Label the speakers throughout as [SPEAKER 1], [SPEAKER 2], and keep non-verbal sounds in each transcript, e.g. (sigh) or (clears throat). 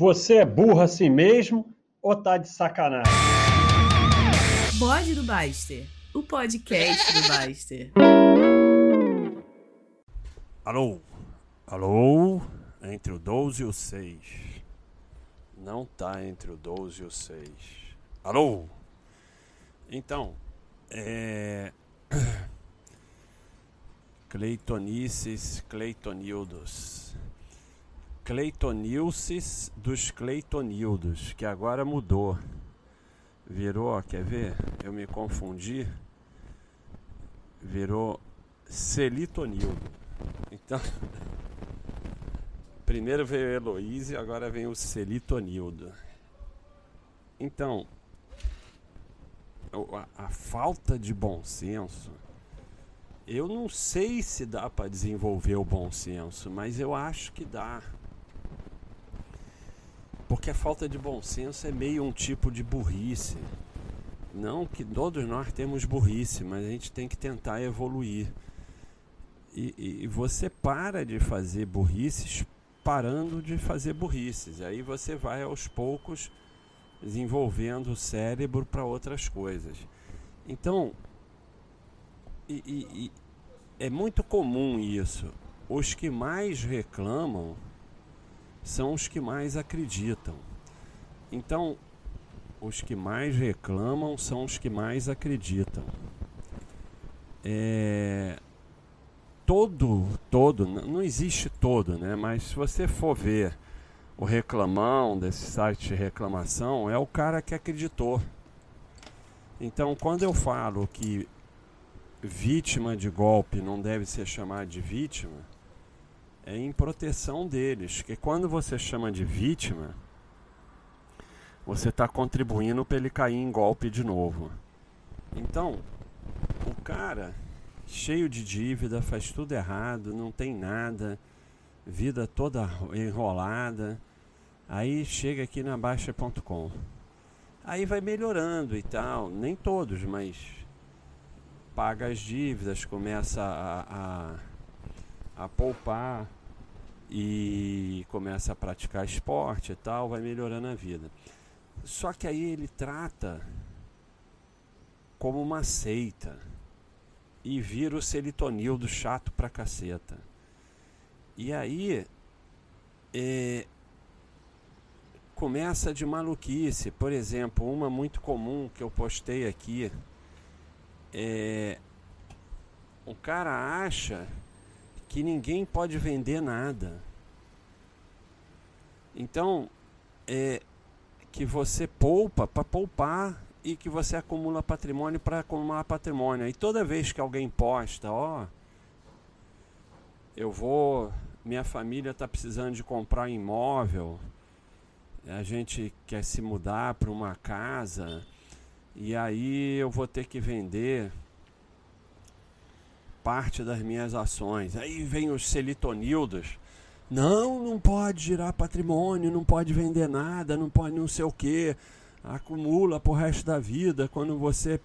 [SPEAKER 1] Você é burro assim mesmo ou tá de sacanagem?
[SPEAKER 2] Bode do Baster, o podcast do Baster.
[SPEAKER 3] Alô? Alô? Entre o 12 e o 6. Não tá entre o 12 e o 6. Alô? Então, é. (clears throat) Cleitonices Cleitonildos. Cleitonilces dos Cleitonildos, que agora mudou. Virou, quer ver? Eu me confundi. Virou Celitonildo. Então, (laughs) primeiro veio Heloísa e agora vem o Celitonildo. Então, a, a falta de bom senso eu não sei se dá para desenvolver o bom senso, mas eu acho que dá. Porque a falta de bom senso é meio um tipo de burrice. Não que todos nós temos burrice, mas a gente tem que tentar evoluir. E, e, e você para de fazer burrices parando de fazer burrices. Aí você vai aos poucos desenvolvendo o cérebro para outras coisas. Então, e, e, é muito comum isso. Os que mais reclamam são os que mais acreditam. Então, os que mais reclamam são os que mais acreditam. É, todo, todo, não existe todo, né? Mas se você for ver o reclamão desse site de reclamação, é o cara que acreditou. Então, quando eu falo que vítima de golpe não deve ser chamada de vítima, é em proteção deles. Que quando você chama de vítima, você está contribuindo para ele cair em golpe de novo. Então, o cara cheio de dívida, faz tudo errado, não tem nada, vida toda enrolada. Aí chega aqui na Baixa.com. Aí vai melhorando e tal, nem todos, mas paga as dívidas, começa a, a, a poupar e começa a praticar esporte e tal, vai melhorando a vida. Só que aí ele trata como uma seita e vira o selitonil do chato pra caceta. E aí é, começa de maluquice. Por exemplo, uma muito comum que eu postei aqui é, o cara acha que ninguém pode vender nada. Então, é que você poupa para poupar e que você acumula patrimônio para acumular patrimônio. E toda vez que alguém posta, ó, eu vou, minha família está precisando de comprar imóvel, a gente quer se mudar para uma casa e aí eu vou ter que vender parte das minhas ações. Aí vem os celitonildos. Não, não pode girar patrimônio, não pode vender nada, não pode não sei o que. Acumula pro resto da vida quando você.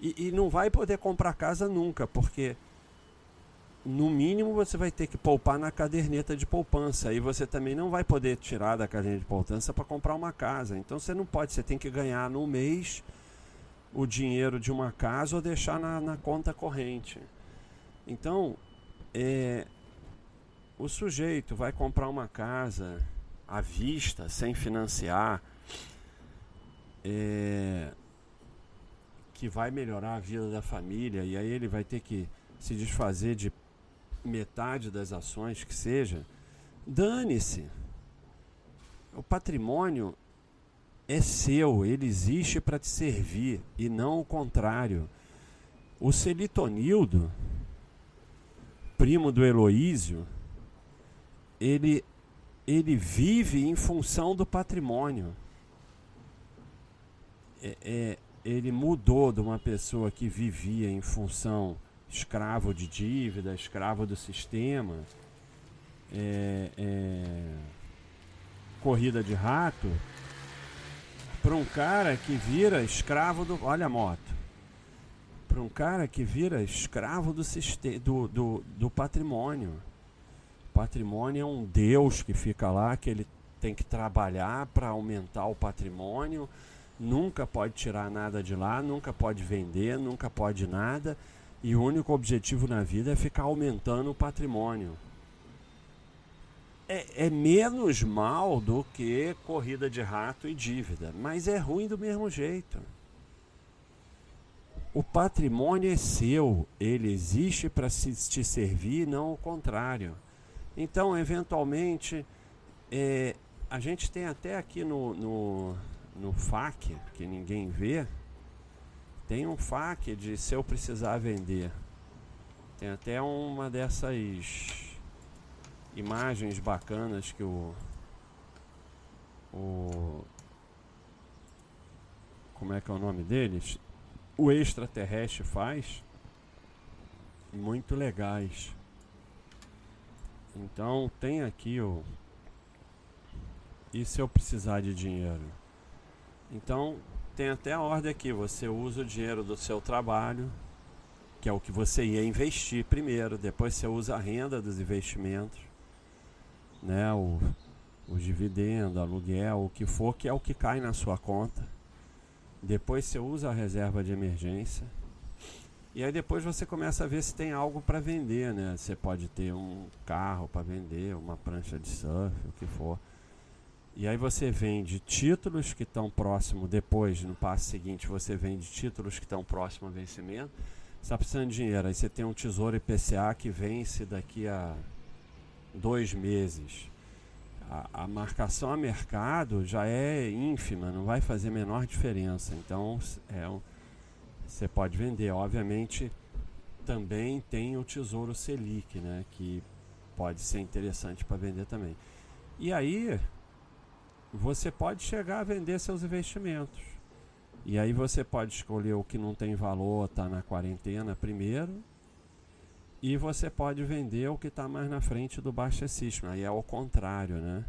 [SPEAKER 3] E, e não vai poder comprar casa nunca, porque no mínimo você vai ter que poupar na caderneta de poupança. E você também não vai poder tirar da caderneta de poupança para comprar uma casa. Então você não pode, você tem que ganhar no mês o dinheiro de uma casa ou deixar na, na conta corrente. Então, é, o sujeito vai comprar uma casa à vista, sem financiar, é, que vai melhorar a vida da família, e aí ele vai ter que se desfazer de metade das ações que seja. Dane-se. O patrimônio é seu, ele existe para te servir e não o contrário. O Celitonildo, primo do Heloísio, ele, ele vive em função do patrimônio. É, é, ele mudou de uma pessoa que vivia em função escravo de dívida, escravo do sistema, é, é corrida de rato para um cara que vira escravo do. Olha a moto. Para um cara que vira escravo do, sistema, do, do, do patrimônio. O patrimônio é um Deus que fica lá, que ele tem que trabalhar para aumentar o patrimônio, nunca pode tirar nada de lá, nunca pode vender, nunca pode nada, e o único objetivo na vida é ficar aumentando o patrimônio. É, é menos mal do que corrida de rato e dívida, mas é ruim do mesmo jeito. O patrimônio é seu, ele existe para te servir, não o contrário. Então, eventualmente, é, a gente tem até aqui no, no, no FAQ, que ninguém vê, tem um FAQ de se eu precisar vender. Tem até uma dessas imagens bacanas que o o como é que é o nome deles? O extraterrestre faz muito legais. Então tem aqui o e se eu precisar de dinheiro? Então tem até a ordem aqui, você usa o dinheiro do seu trabalho, que é o que você ia investir primeiro, depois você usa a renda dos investimentos, né, o, o dividendo, aluguel, o que for, que é o que cai na sua conta. Depois você usa a reserva de emergência. E aí depois você começa a ver se tem algo para vender, né? Você pode ter um carro para vender, uma prancha de surf, o que for. E aí você vende títulos que estão próximo, depois, no passo seguinte, você vende títulos que estão próximo ao vencimento. Você está precisando de dinheiro, aí você tem um tesouro IPCA que vence daqui a dois meses. A, marcação a mercado já é ínfima, não vai fazer a menor diferença. Então é você pode vender. Obviamente também tem o tesouro Selic, né? Que pode ser interessante para vender também. E aí você pode chegar a vender seus investimentos. E aí você pode escolher o que não tem valor, está na quarentena primeiro, e você pode vender o que está mais na frente do baixíssimo. Aí é o contrário, né?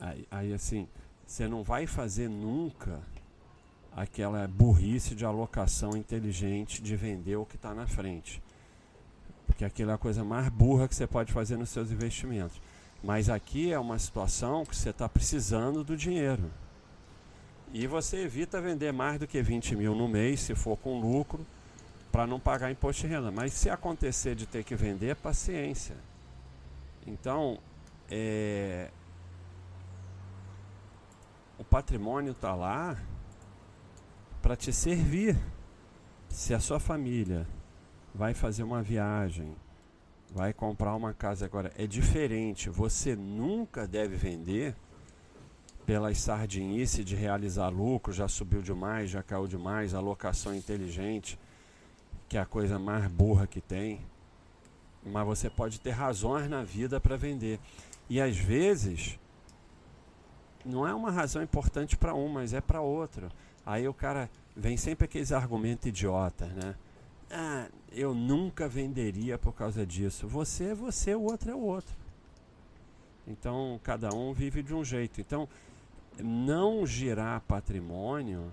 [SPEAKER 3] Aí, aí assim, você não vai fazer nunca aquela burrice de alocação inteligente de vender o que está na frente. Porque aquilo é a coisa mais burra que você pode fazer nos seus investimentos. Mas aqui é uma situação que você está precisando do dinheiro. E você evita vender mais do que 20 mil no mês, se for com lucro, para não pagar imposto de renda. Mas se acontecer de ter que vender, paciência. Então, é... o patrimônio está lá para te servir. Se a sua família vai fazer uma viagem, vai comprar uma casa agora. É diferente. Você nunca deve vender pelas sardinice de realizar lucro, já subiu demais, já caiu demais, alocação inteligente, que é a coisa mais burra que tem. Mas você pode ter razões na vida para vender. E às vezes não é uma razão importante para um, mas é para outro. Aí o cara vem sempre aqueles argumentos idiotas, né? Ah, eu nunca venderia por causa disso. Você é você, o outro é o outro. Então, cada um vive de um jeito. Então, não girar patrimônio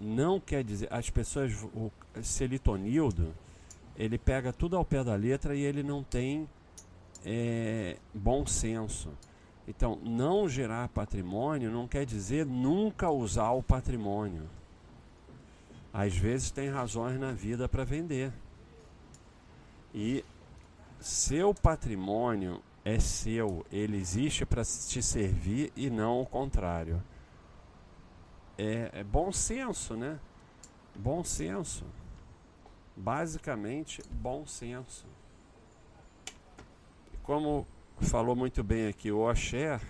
[SPEAKER 3] não quer dizer. As pessoas. O Celitonildo, ele pega tudo ao pé da letra e ele não tem é, bom senso. Então, não gerar patrimônio não quer dizer nunca usar o patrimônio às vezes tem razões na vida para vender. E seu patrimônio é seu, ele existe para te servir e não o contrário. É, é bom senso, né? Bom senso. Basicamente, bom senso. Como falou muito bem aqui o Oxer,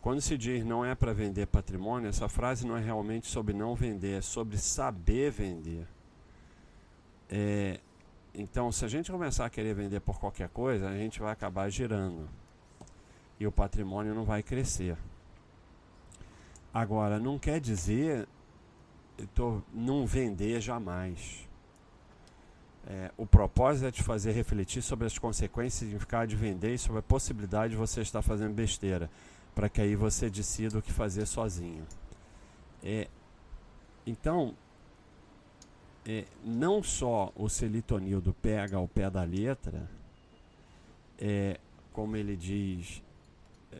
[SPEAKER 3] quando se diz não é para vender patrimônio, essa frase não é realmente sobre não vender, é sobre saber vender. É, então, se a gente começar a querer vender por qualquer coisa, a gente vai acabar girando e o patrimônio não vai crescer. Agora, não quer dizer tô, não vender jamais. É, o propósito é te fazer refletir sobre as consequências de ficar de vender e sobre a possibilidade de você estar fazendo besteira para que aí você decida o que fazer sozinho. É, então, é, não só o Celitonildo pega ao pé da letra, é, como ele diz,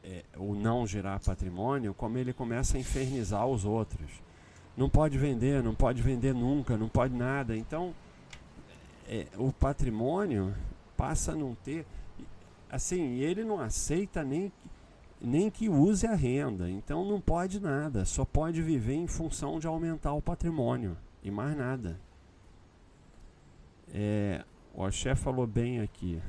[SPEAKER 3] é, o não girar patrimônio, como ele começa a infernizar os outros. Não pode vender, não pode vender nunca, não pode nada. Então, é, o patrimônio passa a não ter. Assim, ele não aceita nem, nem que use a renda. Então, não pode nada. Só pode viver em função de aumentar o patrimônio e mais nada. É, o Axé falou bem aqui.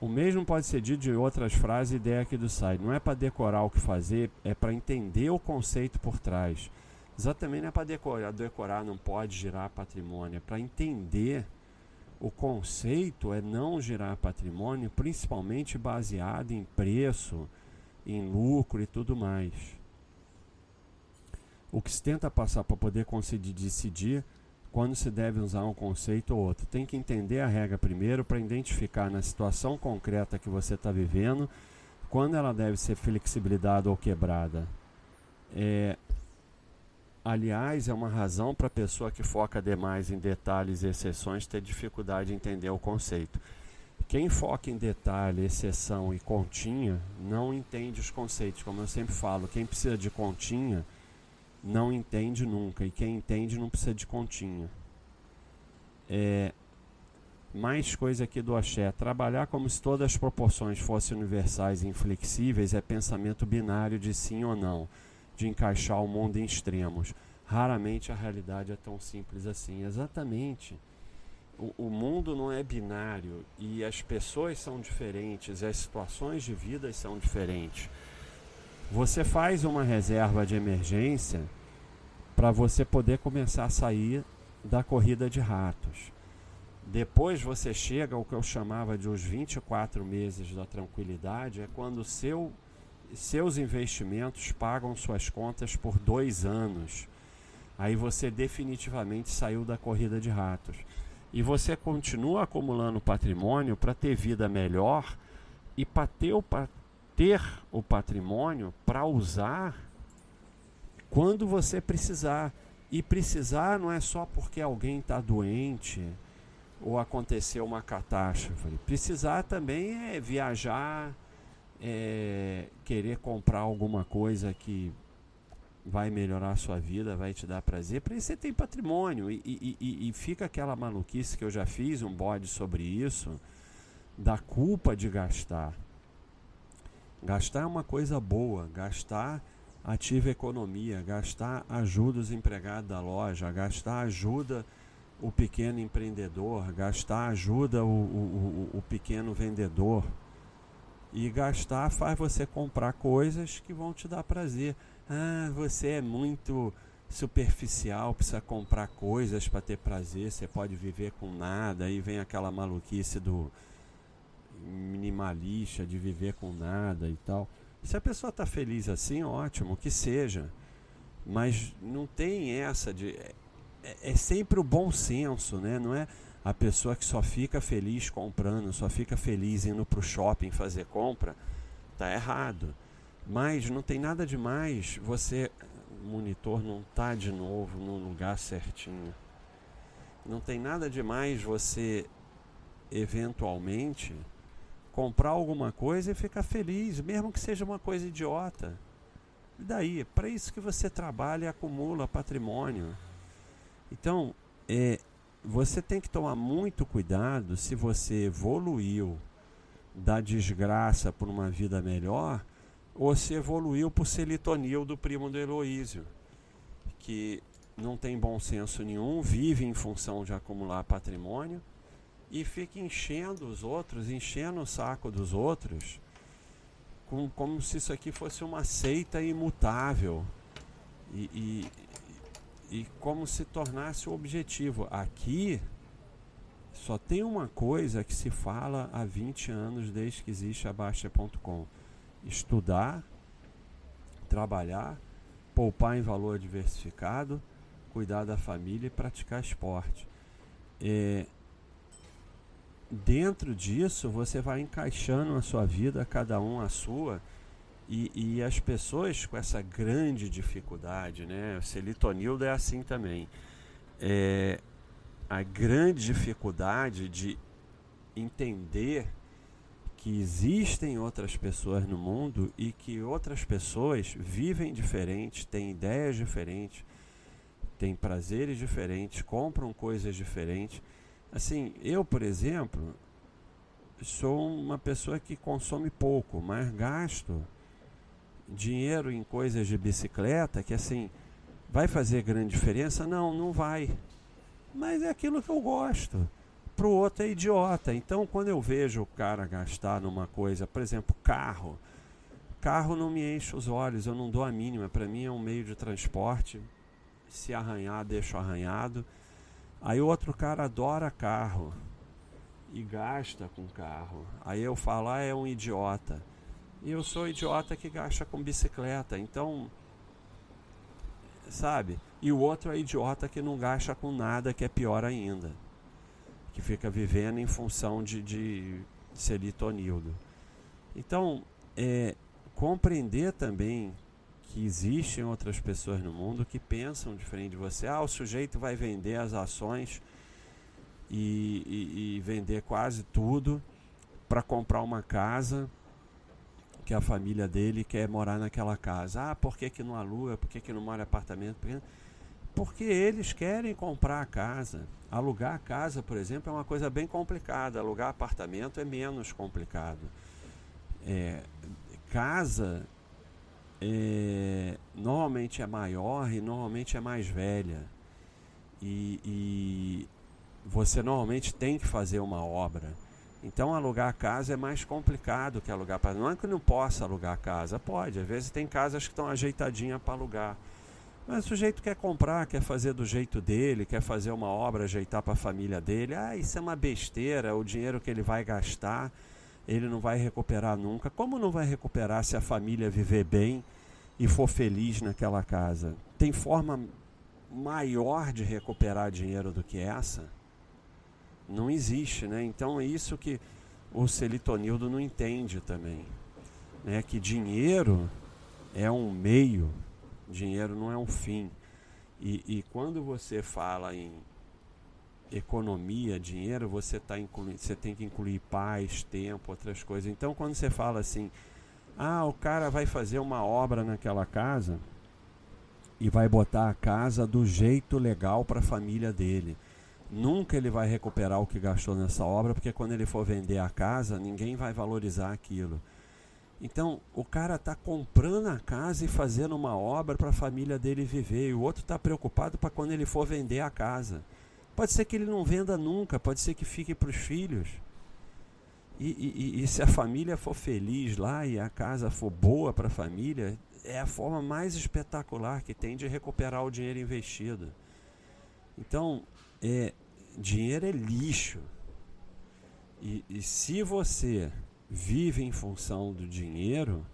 [SPEAKER 3] O mesmo pode ser dito de outras frases e ideia aqui do site. Não é para decorar o que fazer, é para entender o conceito por trás. Exatamente não é para decorar, decorar não pode girar patrimônio, é para entender o conceito é não girar patrimônio, principalmente baseado em preço, em lucro e tudo mais. O que se tenta passar para poder conseguir decidir quando se deve usar um conceito ou outro. Tem que entender a regra primeiro para identificar na situação concreta que você está vivendo quando ela deve ser flexibilizada ou quebrada. É, aliás, é uma razão para a pessoa que foca demais em detalhes e exceções ter dificuldade em entender o conceito. Quem foca em detalhe, exceção e continha não entende os conceitos. Como eu sempre falo, quem precisa de continha não entende nunca. E quem entende não precisa de continha. É, mais coisa aqui do axé. Trabalhar como se todas as proporções fossem universais e inflexíveis é pensamento binário de sim ou não, de encaixar o mundo em extremos. Raramente a realidade é tão simples assim. Exatamente. O, o mundo não é binário e as pessoas são diferentes, as situações de vida são diferentes. Você faz uma reserva de emergência para você poder começar a sair da corrida de ratos. Depois você chega ao que eu chamava de os 24 meses da tranquilidade, é quando seu, seus investimentos pagam suas contas por dois anos. Aí você definitivamente saiu da corrida de ratos. E você continua acumulando patrimônio para ter vida melhor e para ter o, ter o patrimônio para usar quando você precisar. E precisar não é só porque alguém está doente ou aconteceu uma catástrofe. Precisar também é viajar, é querer comprar alguma coisa que vai melhorar a sua vida, vai te dar prazer. Para isso você tem patrimônio. E, e, e, e, fica aquela maluquice que eu já fiz um bode sobre isso, da culpa de gastar. Gastar é uma coisa boa, gastar ativa economia, gastar ajuda os empregados da loja, gastar ajuda o pequeno empreendedor, gastar ajuda o, o, o, o pequeno vendedor. E gastar faz você comprar coisas que vão te dar prazer. Ah, você é muito superficial, precisa comprar coisas para ter prazer, você pode viver com nada. Aí vem aquela maluquice do minimalista de viver com nada e tal. Se a pessoa está feliz assim, ótimo, que seja. Mas não tem essa de. É, é, sempre o bom senso, né? Não é a pessoa que só fica feliz comprando, só fica feliz indo para o shopping fazer compra. Tá errado. Mas não tem nada demais você. Monitor não tá de novo no lugar certinho. Não tem nada demais você eventualmente comprar alguma coisa e ficar feliz, mesmo que seja uma coisa idiota. E daí? É para isso que você trabalha e acumula patrimônio. Então, é, você tem que tomar muito cuidado se você evoluiu da desgraça por uma vida melhor ou se evoluiu por ser litonil do primo do Heloísio, que não tem bom senso nenhum, vive em função de acumular patrimônio e fica enchendo os outros, enchendo o saco dos outros, com, como se isso aqui fosse uma seita imutável e, e, e como se tornasse o objetivo. Aqui só tem uma coisa que se fala há 20 anos desde que existe a Baixa.com: estudar, trabalhar, poupar em valor diversificado, cuidar da família e praticar esporte. É, dentro disso você vai encaixando a sua vida, cada um a sua, e, e as pessoas com essa grande dificuldade, né? O Celitonildo é assim também. É, a grande dificuldade de entender que existem outras pessoas no mundo e que outras pessoas vivem diferente, têm ideias diferentes, têm prazeres diferentes, compram coisas diferentes. Assim, eu, por exemplo, sou uma pessoa que consome pouco, mas gasto dinheiro em coisas de bicicleta que assim vai fazer grande diferença? Não, não vai. Mas é aquilo que eu gosto. Para o outro é idiota. Então, quando eu vejo o cara gastar numa coisa, por exemplo, carro, carro não me enche os olhos, eu não dou a mínima. Para mim é um meio de transporte. Se arranhar, deixo arranhado. Aí o outro cara adora carro e gasta com carro. Aí eu falo, ah, é um idiota. E eu sou idiota que gasta com bicicleta. Então, sabe? E o outro é idiota que não gasta com nada, que é pior ainda. Que fica vivendo em função de, de selitonildo. Então, é, compreender também que existem outras pessoas no mundo que pensam diferente de você. Ah, o sujeito vai vender as ações e, e, e vender quase tudo para comprar uma casa que a família dele quer morar naquela casa. Ah, por que, que não aluga? Por que, que não mora em apartamento? Porque eles querem comprar a casa. Alugar a casa, por exemplo, é uma coisa bem complicada. Alugar apartamento é menos complicado. É, casa é, normalmente é maior e normalmente é mais velha. E, e você normalmente tem que fazer uma obra. Então alugar a casa é mais complicado que alugar para não é que não possa alugar a casa, pode. Às vezes tem casas que estão ajeitadinhas para alugar. Mas o sujeito quer comprar, quer fazer do jeito dele, quer fazer uma obra, ajeitar para a família dele. Ah, isso é uma besteira, o dinheiro que ele vai gastar, ele não vai recuperar nunca. Como não vai recuperar se a família viver bem e for feliz naquela casa? Tem forma maior de recuperar dinheiro do que essa? não existe, né? Então é isso que o Celitonildo não entende também, né? Que dinheiro é um meio, dinheiro não é um fim. E, e quando você fala em economia, dinheiro, você tá incluindo, você tem que incluir paz, tempo, outras coisas. Então quando você fala assim, ah, o cara vai fazer uma obra naquela casa e vai botar a casa do jeito legal para a família dele nunca ele vai recuperar o que gastou nessa obra, porque quando ele for vender a casa, ninguém vai valorizar aquilo. Então, o cara está comprando a casa e fazendo uma obra para a família dele viver, e o outro está preocupado para quando ele for vender a casa. Pode ser que ele não venda nunca, pode ser que fique para os filhos. E, e, e, se a família for feliz lá e a casa for boa para a família, é a forma mais espetacular que tem de recuperar o dinheiro investido. Então, é, dinheiro é lixo. E, e se você vive em função do dinheiro,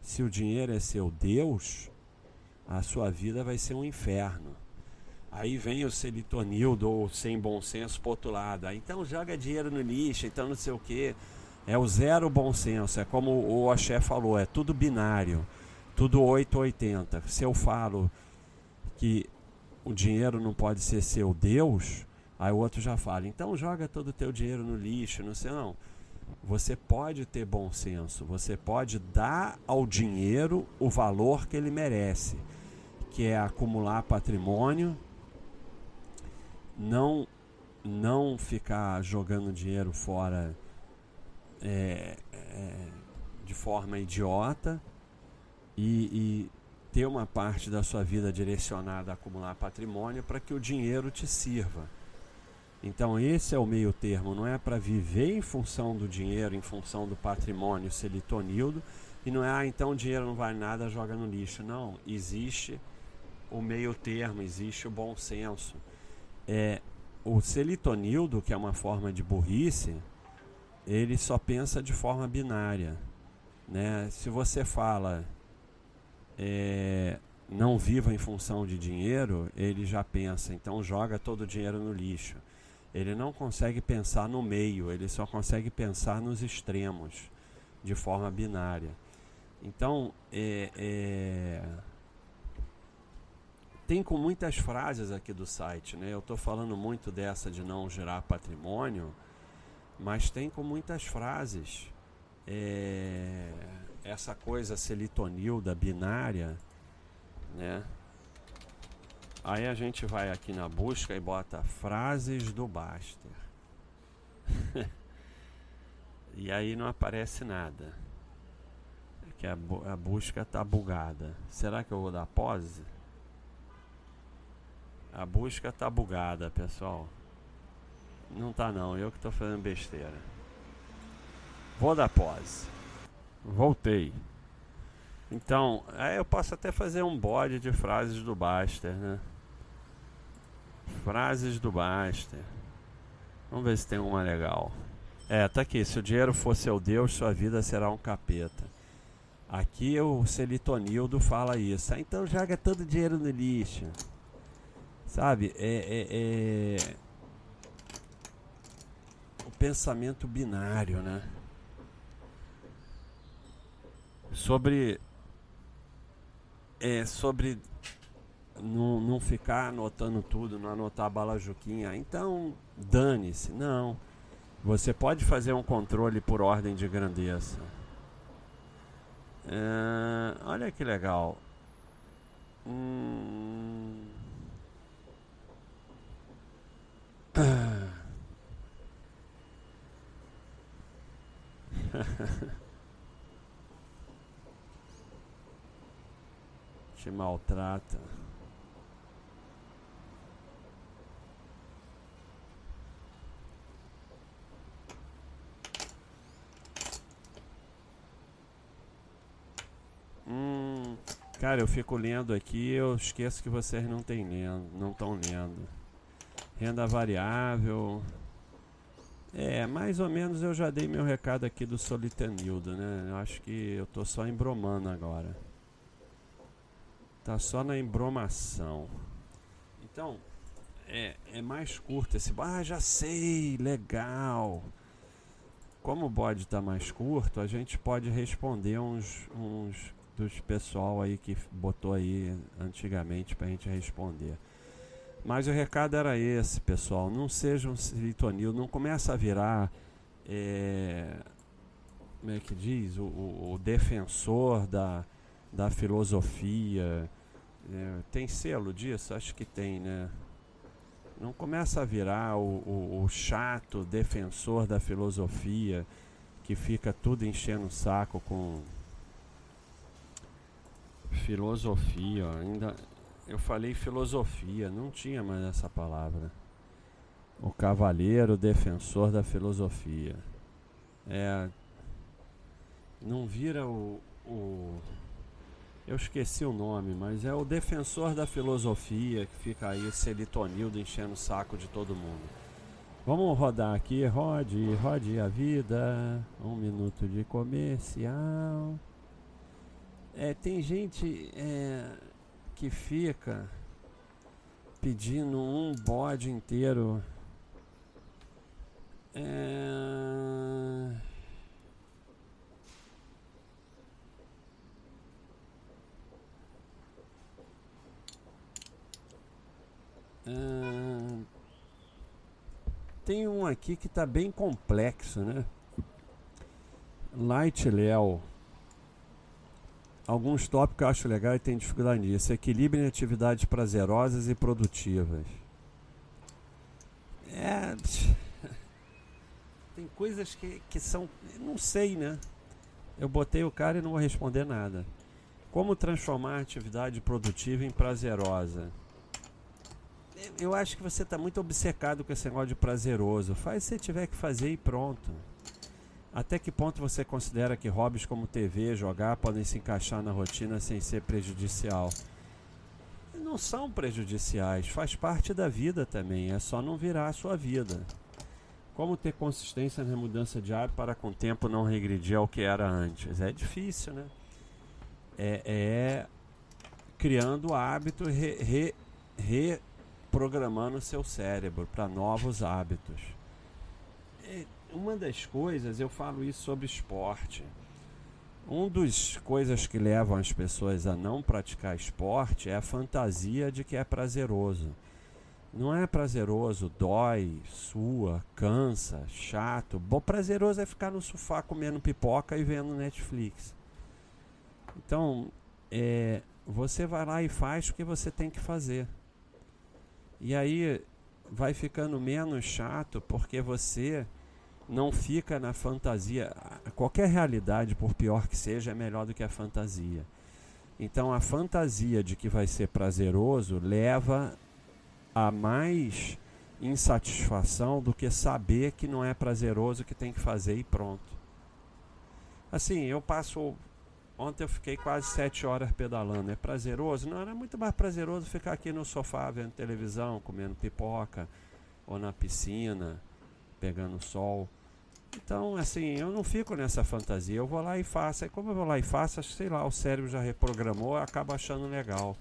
[SPEAKER 3] se o dinheiro é seu Deus, a sua vida vai ser um inferno. Aí vem o celitonildo ou sem bom senso pro outro lado. Então joga dinheiro no lixo, então não sei o que. É o zero bom senso. É como o Axé falou, é tudo binário. Tudo 880. Se eu falo que o dinheiro não pode ser seu Deus, aí o outro já fala, então joga todo o teu dinheiro no lixo, não sei não. Você pode ter bom senso, você pode dar ao dinheiro o valor que ele merece, que é acumular patrimônio, não não ficar jogando dinheiro fora é, é, de forma idiota e, e ter uma parte da sua vida direcionada a acumular patrimônio para que o dinheiro te sirva. Então esse é o meio termo, não é para viver em função do dinheiro, em função do patrimônio selitonildo, e não é, ah, então o dinheiro não vale nada, joga no lixo. Não, existe o meio termo, existe o bom senso. É, o selitonildo, que é uma forma de burrice, ele só pensa de forma binária. Né? Se você fala é, não viva em função de dinheiro, ele já pensa, então joga todo o dinheiro no lixo. Ele não consegue pensar no meio, ele só consegue pensar nos extremos, de forma binária. Então, é, é, tem com muitas frases aqui do site, né? Eu estou falando muito dessa de não gerar patrimônio, mas tem com muitas frases é, essa coisa selitonil da binária, né? Aí a gente vai aqui na busca e bota frases do Baster. (laughs) e aí não aparece nada. É que a, bu a busca tá bugada. Será que eu vou dar pause? A busca tá bugada, pessoal. Não tá não, eu que tô fazendo besteira. Vou dar pause. Voltei. Então, aí eu posso até fazer um bode de frases do Baster, né? Frases do Baster. Vamos ver se tem uma legal. É, tá aqui. Se o dinheiro for seu Deus, sua vida será um capeta. Aqui o Celitonildo fala isso. Ah, então joga todo o dinheiro no lixo. Sabe? É, é, é... O pensamento binário, né? Sobre. É, sobre não, não ficar anotando tudo, não anotar a balajuquinha. Então, dane-se. Não. Você pode fazer um controle por ordem de grandeza. É, olha que legal. Hum... (laughs) Te maltrata. Hum, cara, eu fico lendo aqui, eu esqueço que vocês não têm lendo, não estão lendo. Renda variável. É, mais ou menos eu já dei meu recado aqui do Solitanildo, né? Eu acho que eu tô só embromando agora. Tá só na embromação. Então, é, é mais curto esse. Ah, já sei, legal. Como o bode está mais curto, a gente pode responder uns, uns dos pessoal aí que botou aí antigamente para a gente responder. Mas o recado era esse, pessoal. Não seja um silitonil, não começa a virar. É, como é que diz? O, o, o defensor da, da filosofia. É, tem selo disso? Acho que tem, né? Não começa a virar o, o chato defensor da filosofia que fica tudo enchendo o saco com filosofia, ainda eu falei filosofia, não tinha mais essa palavra. O cavaleiro defensor da filosofia. É. Não vira o, o. Eu esqueci o nome, mas é o defensor da filosofia que fica aí selitonildo enchendo o saco de todo mundo. Vamos rodar aqui, rode, rode a vida. Um minuto de comercial. É, tem gente. É, que fica pedindo um bode inteiro. É... É... Tem um aqui que está bem complexo, né? Light Léo. Alguns tópicos eu acho legal e tem dificuldade nisso. Equilíbrio em atividades prazerosas e produtivas. É. (laughs) Tem coisas que, que são. Não sei, né? Eu botei o cara e não vou responder nada. Como transformar a atividade produtiva em prazerosa? Eu acho que você está muito obcecado com esse negócio de prazeroso. Faz se tiver que fazer e pronto. Até que ponto você considera que hobbies como TV, jogar podem se encaixar na rotina sem ser prejudicial? Não são prejudiciais, faz parte da vida também, é só não virar a sua vida. Como ter consistência na mudança de hábito para com o tempo não regredir ao que era antes? É difícil, né? É, é criando hábitos, re, re, reprogramando o seu cérebro para novos hábitos. Uma das coisas, eu falo isso sobre esporte. Um dos coisas que levam as pessoas a não praticar esporte é a fantasia de que é prazeroso. Não é prazeroso, dói, sua, cansa, chato. Bom, prazeroso é ficar no sofá comendo pipoca e vendo Netflix. Então, é, você vai lá e faz o que você tem que fazer. E aí vai ficando menos chato porque você não fica na fantasia. Qualquer realidade, por pior que seja, é melhor do que a fantasia. Então a fantasia de que vai ser prazeroso leva a mais insatisfação do que saber que não é prazeroso que tem que fazer e pronto. Assim, eu passo. Ontem eu fiquei quase sete horas pedalando. É prazeroso? Não, era muito mais prazeroso ficar aqui no sofá vendo televisão, comendo pipoca, ou na piscina, pegando sol. Então, assim, eu não fico nessa fantasia. Eu vou lá e faço. Aí, como eu vou lá e faço, sei lá, o cérebro já reprogramou, acaba achando legal.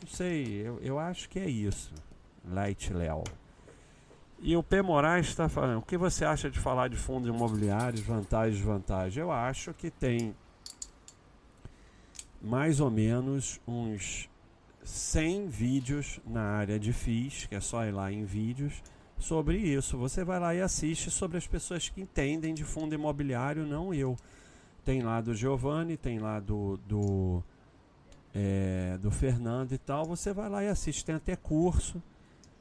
[SPEAKER 3] Não sei, eu, eu acho que é isso. Light Léo. E o P. Moraes está falando: o que você acha de falar de fundos imobiliários, vantagens desvantagens? Eu acho que tem mais ou menos uns 100 vídeos na área de FIIs, que é só ir lá em vídeos sobre isso. Você vai lá e assiste sobre as pessoas que entendem de fundo imobiliário, não eu. Tem lá do Giovanni, tem lá do, do, é, do Fernando e tal. Você vai lá e assiste. Tem até curso.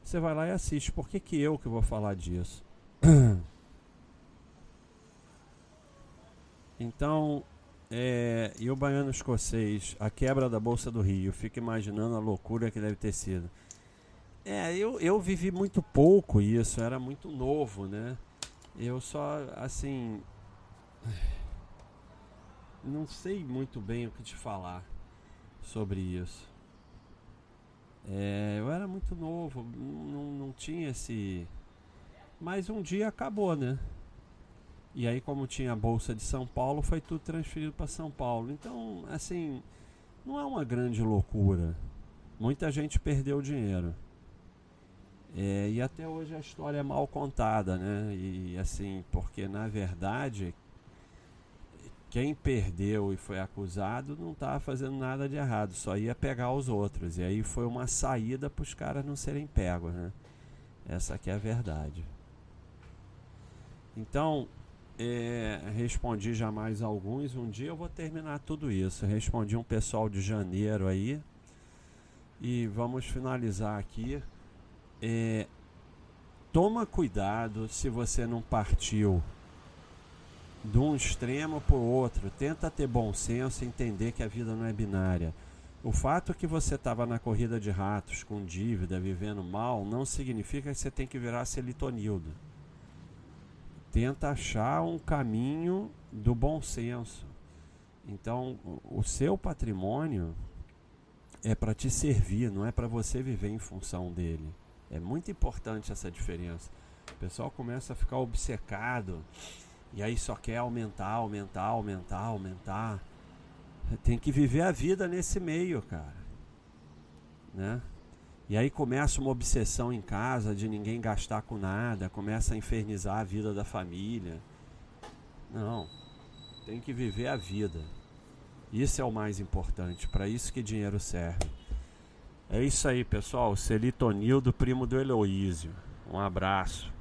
[SPEAKER 3] Você vai lá e assiste. Por que, que eu que vou falar disso? (coughs) Então, é, e o baiano escocês, a quebra da Bolsa do Rio, fico imaginando a loucura que deve ter sido. É, eu, eu vivi muito pouco isso, era muito novo, né? Eu só, assim. (sighs) Não sei muito bem o que te falar sobre isso. É, eu era muito novo, não, não tinha esse. Mas um dia acabou, né? E aí, como tinha a Bolsa de São Paulo, foi tudo transferido para São Paulo. Então, assim, não é uma grande loucura. Muita gente perdeu dinheiro. É, e até hoje a história é mal contada, né? E assim, porque na verdade quem perdeu e foi acusado não estava fazendo nada de errado, só ia pegar os outros. E aí foi uma saída para os caras não serem pegos, né? Essa aqui é a verdade. Então, é, respondi já mais alguns. Um dia eu vou terminar tudo isso. Respondi um pessoal de janeiro aí. E vamos finalizar aqui é, toma cuidado se você não partiu de um extremo para o outro. Tenta ter bom senso e entender que a vida não é binária. O fato que você estava na corrida de ratos, com dívida, vivendo mal, não significa que você tem que virar celitonildo. Tenta achar um caminho do bom senso. Então, o seu patrimônio é para te servir, não é para você viver em função dele. É muito importante essa diferença. O pessoal começa a ficar obcecado e aí só quer aumentar, aumentar, aumentar, aumentar. Tem que viver a vida nesse meio, cara. Né? E aí começa uma obsessão em casa de ninguém gastar com nada, começa a infernizar a vida da família. Não. Tem que viver a vida. Isso é o mais importante, para isso que dinheiro serve. É isso aí, pessoal. Celitonildo, primo do Heloísio. Um abraço.